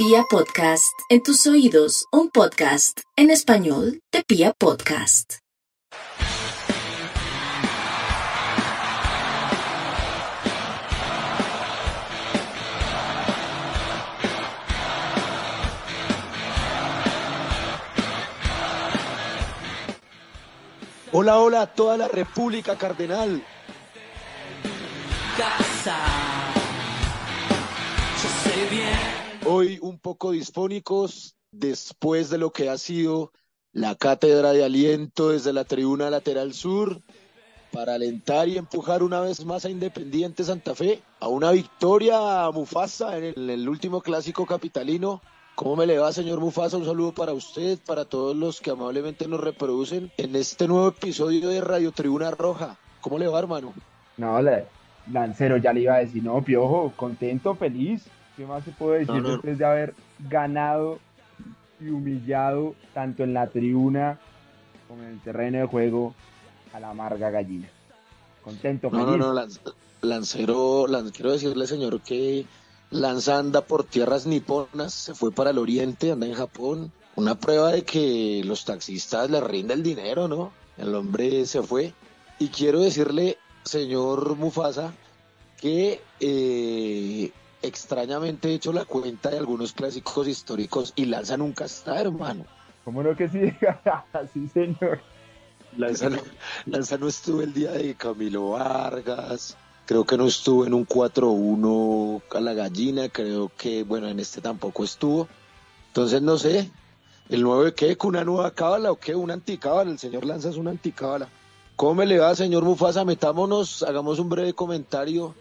Pia Podcast, en tus oídos, un podcast en español de Pia Podcast. Hola, hola a toda la República Cardenal. Hoy un poco disfónicos después de lo que ha sido la cátedra de aliento desde la tribuna lateral sur para alentar y empujar una vez más a Independiente Santa Fe a una victoria a Mufasa en el, último clásico capitalino. ¿Cómo me le va, señor Mufasa? Un saludo para usted, para todos los que amablemente nos reproducen en este nuevo episodio de Radio Tribuna Roja. ¿Cómo le va, hermano? No, la- Lancero, ya le iba a decir, no, Piojo, contento, feliz. ¿Qué más se puede decir No, no. después de haber ganado y humillado tanto en la tribuna como en el terreno de juego a la amarga gallina? Contento, No, feliz. no, no, Lanz- Lancero, Lan- quiero decirle, señor, que Lanza anda por tierras niponas, se fue para el oriente, anda en Japón. Una prueba de que los taxistas le rinde el dinero, ¿no? El hombre se fue. Y quiero decirle, señor Mufasa, que eh, extrañamente he hecho la cuenta de algunos clásicos históricos y Lanza nunca está, hermano. ¿Cómo no que sí? sí, señor. Lanza no, Lanza no estuvo el día de Camilo Vargas, creo que no estuvo en un 4-1 a la gallina, creo que, bueno, en este tampoco estuvo. Entonces, no sé, ¿el nuevo de qué? ¿Con una nueva cábala o qué? ¿Una anticábala? El señor Lanza es una anticábala. ¿Cómo me le va, señor Mufasa? Metámonos, hagamos un breve comentario.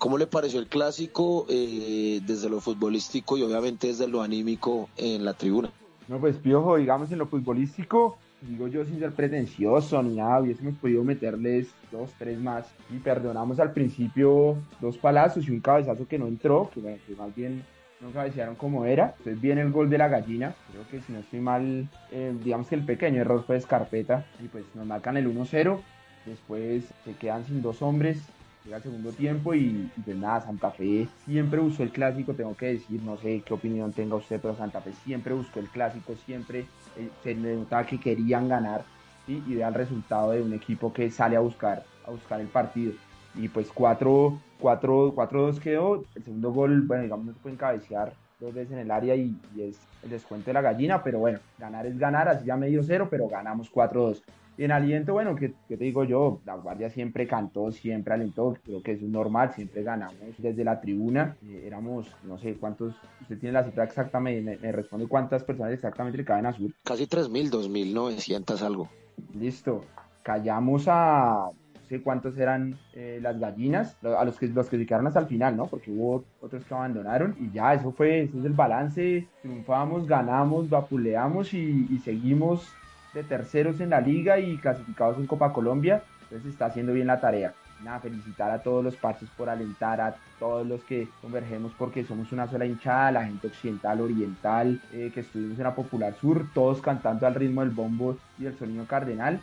¿Cómo le pareció el clásico eh, desde lo futbolístico y obviamente desde lo anímico en la tribuna? No, pues Piojo, digamos en lo futbolístico, digo yo sin ser pretencioso ni nada, hubiésemos podido meterles dos, tres más y perdonamos al principio dos palazos y un cabezazo que no entró, que, que más bien no cabecearon como era. Entonces viene el gol de la gallina, creo que si no estoy mal, eh, digamos que el pequeño error fue Escarpeta y pues nos marcan el 1-0, después se quedan sin dos hombres, llega el segundo tiempo y, y pues nada, Santa Fe siempre usó el clásico, tengo que decir, no sé qué opinión tenga usted, pero Santa Fe siempre buscó el clásico, siempre eh, se notaba que querían ganar y da el resultado de un equipo que sale a buscar, a buscar el partido. Y pues 4 4 4-2 quedó, el segundo gol, bueno, digamos, no se pueden cabecear dos veces en el área y, y es el descuento de la gallina, pero bueno, ganar es ganar, así ya medio cero, pero ganamos 4-2. Y en aliento, bueno, ¿qué, qué te digo yo? La Guardia siempre cantó, siempre alentó, creo que eso es normal, siempre ganamos desde la tribuna. Eh, éramos, no sé cuántos, usted tiene la cifra exacta, me, me- me responde cuántas personas exactamente le caben a Sur. Casi 3.000, 2.900 algo. Listo, callamos a, no sé cuántos eran eh, las gallinas, a los que, los que se quedaron hasta el final, ¿no? Porque hubo otros que abandonaron y ya, eso fue, ese es el balance, triunfamos, ganamos, vapuleamos y, y seguimos de terceros en la liga y clasificados en Copa Colombia, entonces está haciendo bien la tarea. Nada, felicitar a todos los parches por alentar, a todos los que convergemos porque somos una sola hinchada, la gente occidental, oriental, eh, que estuvimos en la Popular Sur, todos cantando al ritmo del bombo y del sonido cardenal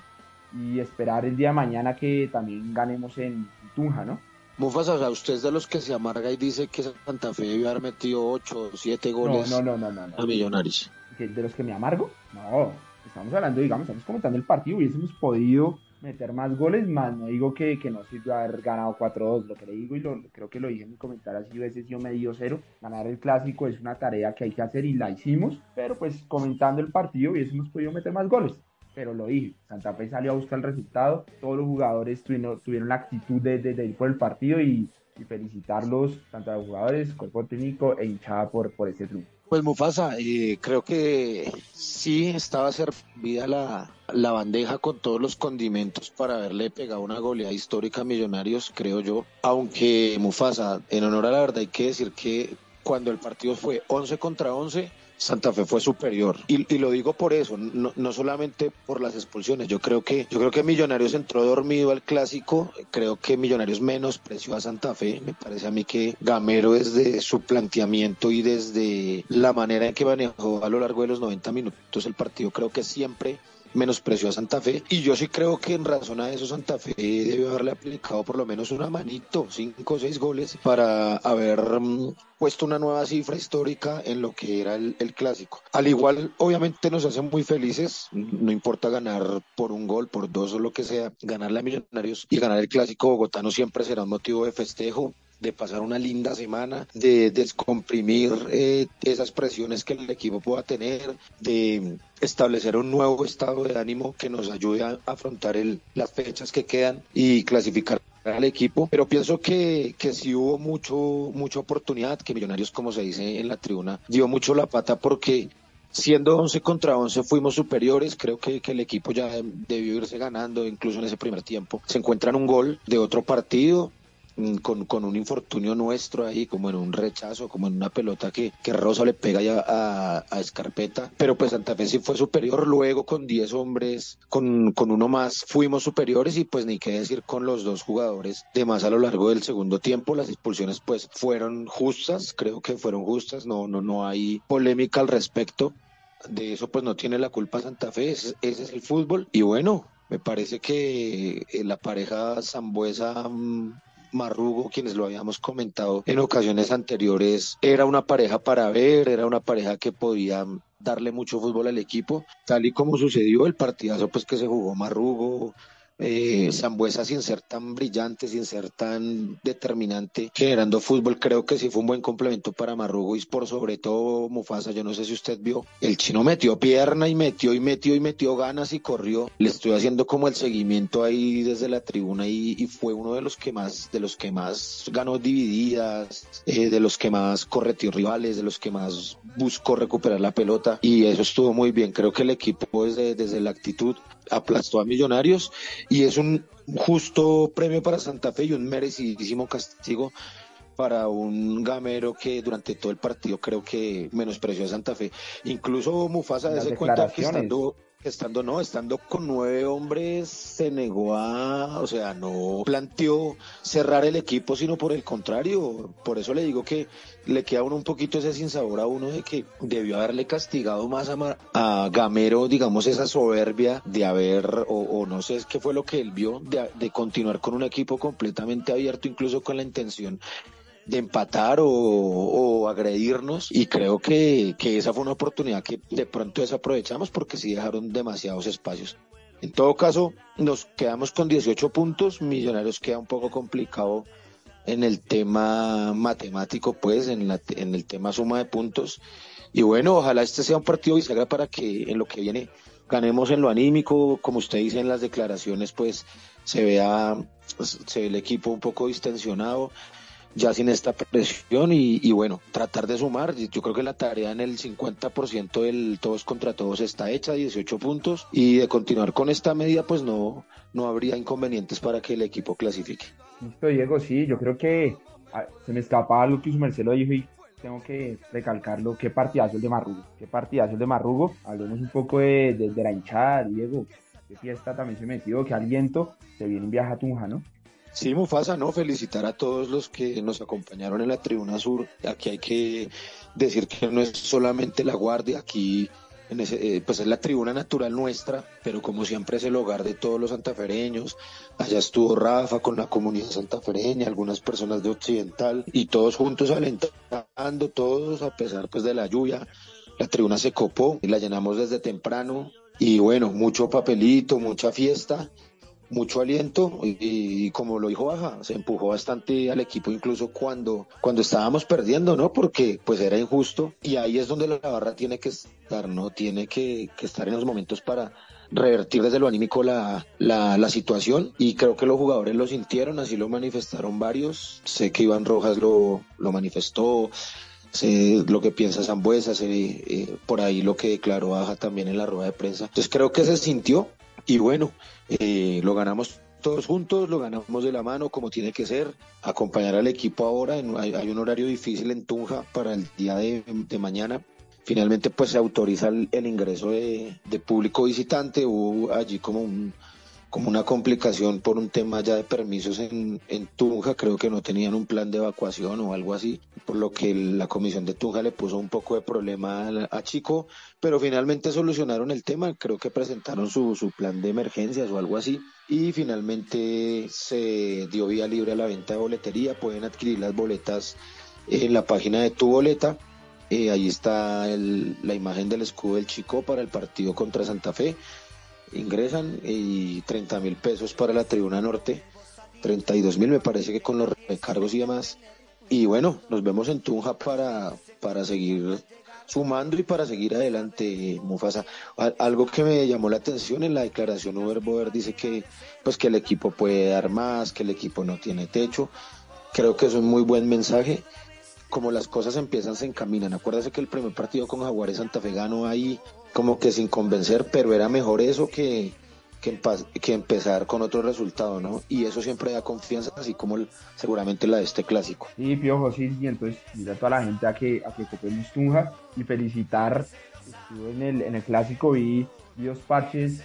y esperar el día de mañana que también ganemos en Tunja, ¿no? Mufasa, o sea, usted es de los que se amarga y dice que Santa Fe debió haber metido 8 o 7 No, goles no, no, no, a Millonarios. ¿Que- ¿De los que me amargo? No, estamos hablando, digamos, estamos comentando el partido, hubiésemos podido meter más goles, más no digo que, que no sirve haber ganado 4-2, lo que le digo y lo, creo que lo dije en mi comentario así veces yo me dio cero, ganar el clásico es una tarea que hay que hacer y la hicimos, pero pues comentando el partido hubiésemos podido meter más goles, pero lo dije, Santa Fe salió a buscar el resultado, todos los jugadores tuvieron, tuvieron la actitud de, de- ir por el partido y, y felicitarlos, tanto a los jugadores, cuerpo técnico e hinchada por, por ese triunfo. Pues Mufasa, eh, creo que sí estaba servida la, la bandeja con todos los condimentos para haberle pegado una goleada histórica a Millonarios, creo yo. Aunque Mufasa, en honor a la verdad, hay que decir que cuando el partido fue 11 contra 11, Santa Fe fue superior. Y, y lo digo por eso, no, no solamente por las expulsiones. Yo creo que, yo creo que Millonarios entró dormido al clásico. Creo que Millonarios menospreció a Santa Fe. Me parece a mí que Gamero desde su planteamiento y desde la manera en que manejó a lo largo de los 90 minutos el partido, creo que siempre menospreció a Santa Fe. Y yo sí creo que en razón a eso Santa Fe debió haberle aplicado por lo menos una manito, cinco o seis goles, para haber mm, puesto una nueva cifra histórica en lo que era el, el, clásico. Al igual, obviamente nos hacen muy felices, no importa ganar por un gol, por dos o lo que sea, ganarle a Millonarios y ganar el clásico bogotano siempre será un motivo de festejo de pasar una linda semana, de descomprimir eh, esas presiones que el equipo pueda tener, de establecer un nuevo estado de ánimo que nos ayude a afrontar el, las fechas que quedan y clasificar al equipo, pero pienso que, que sí hubo mucho, mucha oportunidad, que Millonarios, como se dice en la tribuna, dio mucho la pata porque siendo 11 contra 11 fuimos superiores, creo que, que, el equipo ya debió irse ganando, incluso en ese primer tiempo. Se encuentran un gol de otro partido, con, con, un infortunio nuestro ahí, como en un rechazo, como en una pelota que, que Rosa le pega ya a, a, Escarpeta. Pero pues Santa Fe sí fue superior. Luego con 10 hombres, con, con uno más, fuimos superiores y pues ni qué decir con los dos jugadores de más a lo largo del segundo tiempo. Las expulsiones pues fueron justas, creo que fueron justas, no, no, no hay polémica al respecto. De eso pues no tiene la culpa Santa Fe, ese, ese es el fútbol. Y bueno, me parece que eh, la pareja Zambuesa mm, Marrugo, quienes lo habíamos comentado en ocasiones anteriores, era una pareja para ver, era una pareja que podía darle mucho fútbol al equipo, tal y como sucedió el partidazo pues que se jugó Marrugo, eh, Zambuesa sin ser tan brillante, sin ser tan determinante, generando fútbol, creo que sí fue un buen complemento para Marrugo y por sobre todo Mufasa, yo no sé si usted vio, el chino metió pierna y metió y metió y metió ganas y corrió, le estoy haciendo como el seguimiento ahí desde la tribuna y, y fue uno de los que más, de los que más ganó divididas, eh, de los que más correteó rivales, de los que más buscó recuperar la pelota y eso estuvo muy bien, creo que el equipo desde, desde la actitud aplastó a Millonarios y es un justo premio para Santa Fe y un merecidísimo castigo para un gamero que durante todo el partido creo que menospreció a Santa Fe. Incluso Mufasa se cuenta que estando estando no, estando con nueve hombres se negó a, o sea, no planteó cerrar el equipo, sino por el contrario, por eso le digo que le queda uno un poquito ese sinsabor a uno de que debió haberle castigado más a, a Gamero, digamos, esa soberbia de haber, o, o, no sé qué fue lo que él vio, de, de continuar con un equipo completamente abierto, incluso con la intención de empatar o, o agredirnos y creo que, que, esa fue una oportunidad que de pronto desaprovechamos porque sí dejaron demasiados espacios. En todo caso, nos quedamos con 18 puntos, Millonarios queda un poco complicado en el tema matemático, pues, en, la, en el tema suma de puntos. Y bueno, ojalá este sea un partido bisagra para que en lo que viene ganemos en lo anímico, como usted dice en las declaraciones, pues se vea, se ve el equipo un poco distensionado ya sin esta presión y, bueno, tratar de sumar. Yo creo que la tarea en el 50% del todos contra todos está hecha, 18 puntos, y de continuar con esta medida, pues no, no habría inconvenientes para que el equipo clasifique. Listo, Diego, sí, yo creo que a, se me escapa algo que y tengo que recalcarlo, qué partidazo el de Marrugo, qué partidazo el de Marrugo, hablemos un poco de, de, de la hinchada, Diego, qué fiesta también se metió, qué aliento, se viene un viaje a Tunja, ¿no? Sí, Mufasa, ¿no? Felicitar a todos los que nos acompañaron en la tribuna sur. Aquí hay que decir que no es solamente la guardia, aquí en ese, eh, pues es la tribuna natural nuestra, pero como siempre es el hogar de todos los santafereños. Allá estuvo Rafa con la comunidad santafereña, algunas personas de Occidental y todos juntos alentando, todos a pesar pues de la lluvia. La tribuna se copó y la llenamos desde temprano y bueno, mucho papelito, mucha fiesta mucho aliento y, como lo dijo Baja, se empujó bastante al equipo incluso cuando, cuando estábamos perdiendo, ¿no? Porque pues era injusto y ahí es donde la barra tiene que estar, ¿no? Tiene que, estar en los momentos para revertir desde lo anímico la, la, la, situación y creo que los jugadores lo sintieron, así lo manifestaron varios, sé que Iván Rojas lo, lo manifestó, sé lo que piensa Zambuesa, sé eh, por ahí lo que declaró Baja también en la rueda de prensa, entonces creo que se sintió y bueno, eh, lo ganamos todos juntos, lo ganamos de la mano como tiene que ser, acompañar al equipo ahora, en, hay, un horario difícil en Tunja para el día de, de mañana. Finalmente pues se autoriza el, el ingreso de, de, público visitante, hubo allí como un, como una complicación por un tema ya de permisos en, en Tunja, creo que no tenían un plan de evacuación o algo así, por lo que la comisión de Tunja le puso un poco de problema a, Chico, pero finalmente solucionaron el tema, creo que presentaron su, su plan de emergencias o algo así, y finalmente se dio vía libre a la venta de boletería, pueden adquirir las boletas en la página de Tu Boleta, eh, ahí está la imagen del escudo del Chico para el partido contra Santa Fe ingresan y 30 mil pesos para la tribuna norte, 32 mil me parece que con los recargos y demás. Y bueno, nos vemos en Tunja para, para seguir sumando y para seguir adelante, Mufasa. Algo que me llamó la atención en la declaración Uber Boer dice que pues que el equipo puede dar más, que el equipo no tiene techo. Creo que es un muy buen mensaje. Como las cosas empiezan, se encaminan. Acuérdese que el primer partido con Jaguares Santa Fe ganó ahí como que sin convencer, pero era mejor eso que, que, empezar con otro resultado, ¿no? Y eso siempre da confianza, así como seguramente la de este clásico. Sí, Piojo, sí, y entonces mira a toda la gente a que, a que copemos Tunja y felicitar. Estuve en el, en el clásico, vi dos parches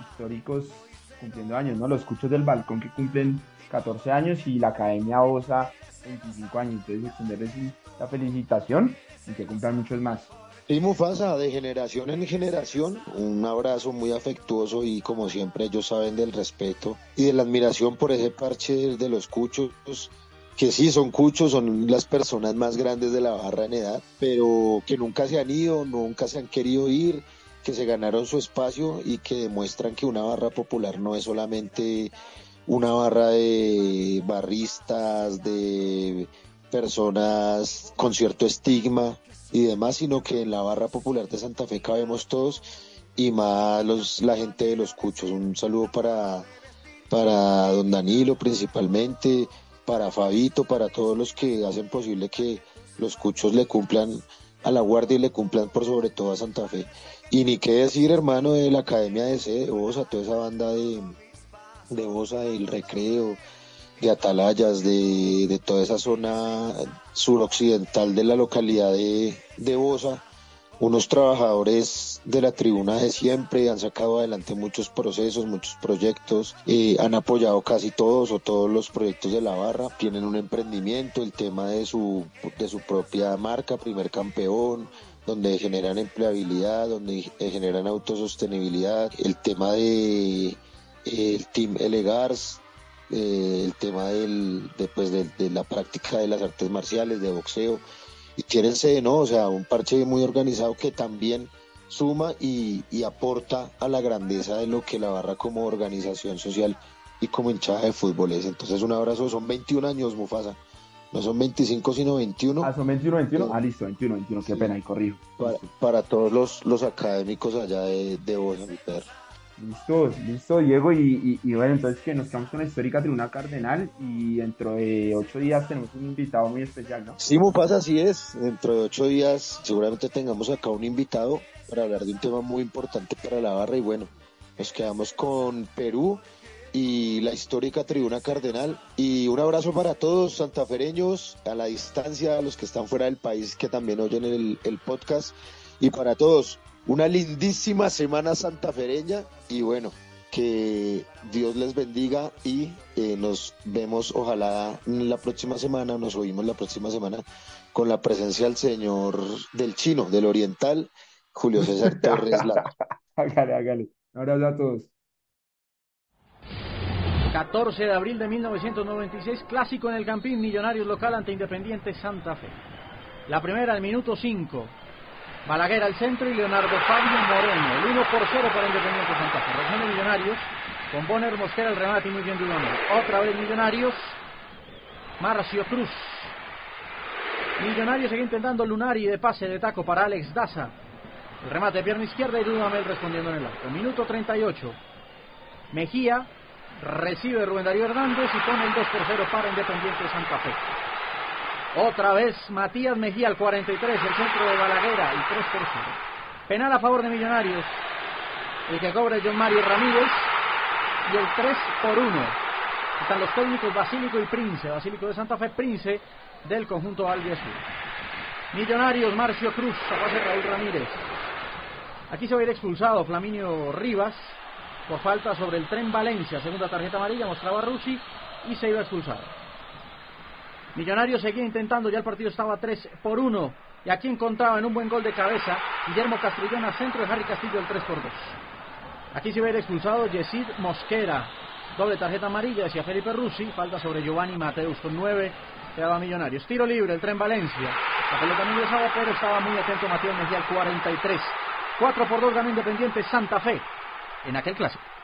históricos cumpliendo años, ¿no? Los cuchos del balcón que cumplen 14 años y la Academia OSA 25 años. Entonces, extenderles la felicitación y que cumplan muchos más. Y Mufasa, de generación en generación, un abrazo muy afectuoso y como siempre ellos saben del respeto y de la admiración por ese parche de los cuchos, que sí son cuchos, son las personas más grandes de la barra en edad, pero que nunca se han ido, nunca se han querido ir, que se ganaron su espacio y que demuestran que una barra popular no es solamente una barra de barristas, de personas con cierto estigma, y demás, sino que en la barra popular de Santa Fe cabemos todos y más los, la gente de los cuchos. Un saludo para, para don Danilo principalmente, para Fabito, para todos los que hacen posible que los cuchos le cumplan a la guardia y le cumplan por sobre todo a Santa Fe. Y ni qué decir, hermano, de la Academia de C, de Bosa, toda esa banda de, de Bosa, del Recreo, de Atalayas, de, de toda esa zona suroccidental de la localidad de, de Bosa, unos trabajadores de la tribuna de siempre han sacado adelante muchos procesos, muchos proyectos, eh, han apoyado casi todos o todos los proyectos de la barra, tienen un emprendimiento, el tema de su, de su propia marca, primer campeón, donde generan empleabilidad, donde generan autosostenibilidad, el tema de el Team Elegars, eh, el tema del, de, pues, de, la práctica de las artes marciales, de boxeo, y tírense, ¿no? O sea, un parche muy organizado que también suma y, aporta a la grandeza de lo que la barra como organización social y como hinchada de fútbol es. Entonces, un abrazo, son 21 años, Mufasa. No son 25, sino 21. Ah, son 21, 21. Ah, listo, 21, 21. Qué pena, y corrijo. Para, todos los, los académicos allá de, de Bosa, mi perro. Listo, listo, Diego. Y, bueno, entonces que nos quedamos con la histórica Tribuna Cardenal y dentro de ocho días tenemos un invitado muy especial, ¿no? Sí, pasa así es. Dentro de ocho días seguramente tengamos acá un invitado para hablar de un tema muy importante para la barra. Y bueno, nos quedamos con Perú y la histórica Tribuna Cardenal. Y un abrazo para todos santafereños, a la distancia, a los que están fuera del país que también oyen el, el podcast. Y para todos, una lindísima semana santafereña y bueno, que Dios les bendiga y eh, nos vemos ojalá la próxima semana, nos oímos la próxima semana con la presencia del señor del chino, del oriental, Julio César Torres. hágale, hágale. Un abrazo a todos. 14 de abril de 1996, clásico en el Campín, Millonarios local ante Independiente Santa Fe. La primera al minuto 5, Balaguer al centro y Leonardo Fabio Moreno. El 1 por 0 para Independiente Santa Fe. De Millonarios. Con Bonner Mosquera el remate y muy bien Dudamel. Otra vez Millonarios. Marcio Cruz. Millonarios sigue intentando Lunari de pase de taco para Alex Daza. El remate de pierna izquierda y Dudamel respondiendo en el arco. Minuto 38. Mejía recibe Rubén Darío Hernández y pone el 2 por 0 para Independiente Santa Fe. Otra vez Matías Mejía al 43, el centro de Balaguera, y 3 por 0. Penal a favor de Millonarios. El que cobra John Mario Ramírez. Y el 3 por 1. Están los técnicos Basílico y Prince. Basílico de Santa Fe, Prince del conjunto Albiazul. Millonarios, Marcio Cruz, a Raúl Ramírez. Aquí se va a ir expulsado Flaminio Rivas. por falta sobre el tren Valencia. Segunda tarjeta amarilla mostraba Rusi y se iba a expulsar. Millonario seguía intentando, ya el partido estaba 3 por 1. Y aquí encontraba en un buen gol de cabeza Guillermo Castrillón centro de Harry Castillo el 3 por 2. Aquí se ve expulsado Yesid Mosquera. Doble tarjeta amarilla, decía Felipe Rusi. Falta sobre Giovanni Mateus con 9. Quedaba Millonarios. Tiro libre, el tren Valencia. La pelota no ingresaba, pero estaba muy atento Matías Mejía al 43. 4 por 2 ganó Independiente Santa Fe en aquel clásico.